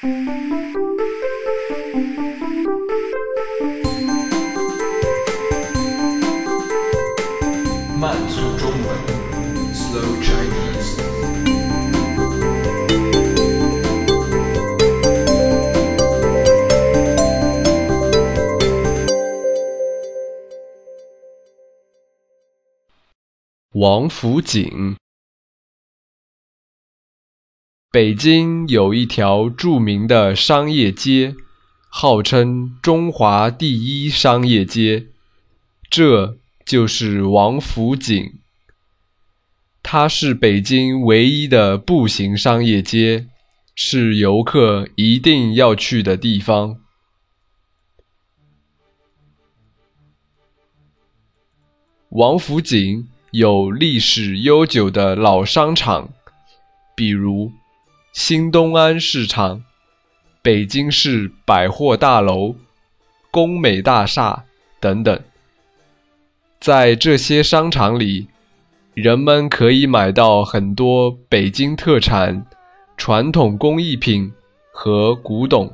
慢速中文，Slow Chinese。王府井。北京有一条著名的商业街，号称中华第一商业街，这就是王府井。它是北京唯一的步行商业街，是游客一定要去的地方。王府井有历史悠久的老商场，比如。新东安市场、北京市百货大楼、工美大厦等等，在这些商场里，人们可以买到很多北京特产、传统工艺品和古董。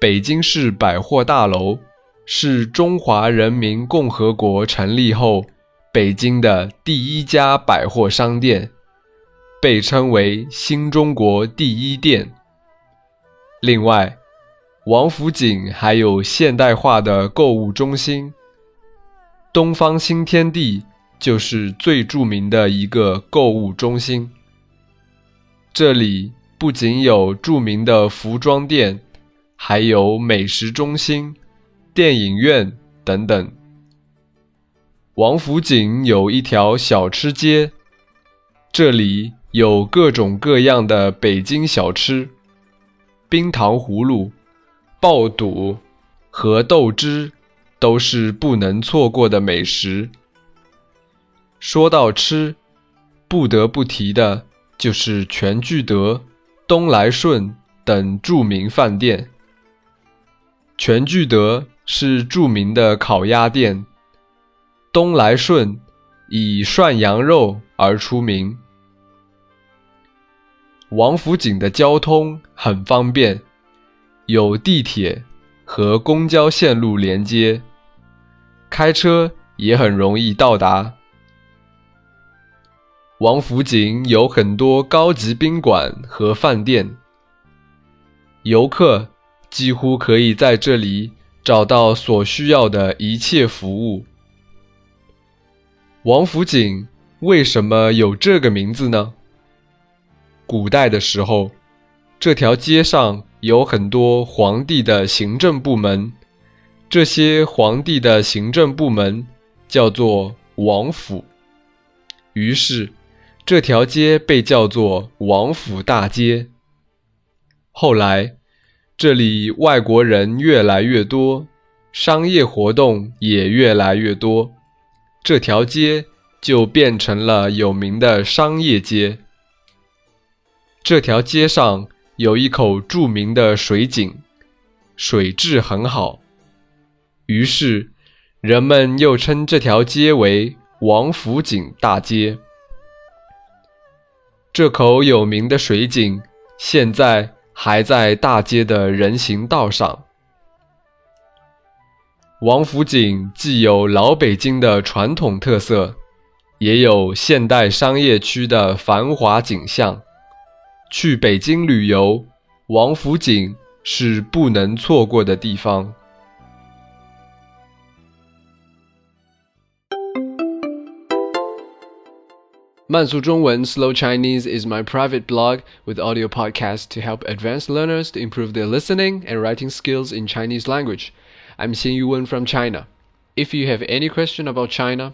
北京市百货大楼是中华人民共和国成立后北京的第一家百货商店。被称为新中国第一店。另外，王府井还有现代化的购物中心——东方新天地，就是最著名的一个购物中心。这里不仅有著名的服装店，还有美食中心、电影院等等。王府井有一条小吃街，这里。有各种各样的北京小吃，冰糖葫芦、爆肚和豆汁都是不能错过的美食。说到吃，不得不提的就是全聚德、东来顺等著名饭店。全聚德是著名的烤鸭店，东来顺以涮羊肉而出名。王府井的交通很方便，有地铁和公交线路连接，开车也很容易到达。王府井有很多高级宾馆和饭店，游客几乎可以在这里找到所需要的一切服务。王府井为什么有这个名字呢？古代的时候，这条街上有很多皇帝的行政部门，这些皇帝的行政部门叫做王府，于是这条街被叫做王府大街。后来，这里外国人越来越多，商业活动也越来越多，这条街就变成了有名的商业街。这条街上有一口著名的水井，水质很好，于是人们又称这条街为王府井大街。这口有名的水井现在还在大街的人行道上。王府井既有老北京的传统特色，也有现代商业区的繁华景象。去北京旅游，王府井是不能错过的地方。慢速中文 （Slow Chinese） is my private blog with audio podcasts to help advanced learners to improve their listening and writing skills in Chinese language. I'm Xin Yuwen from China. If you have any question about China,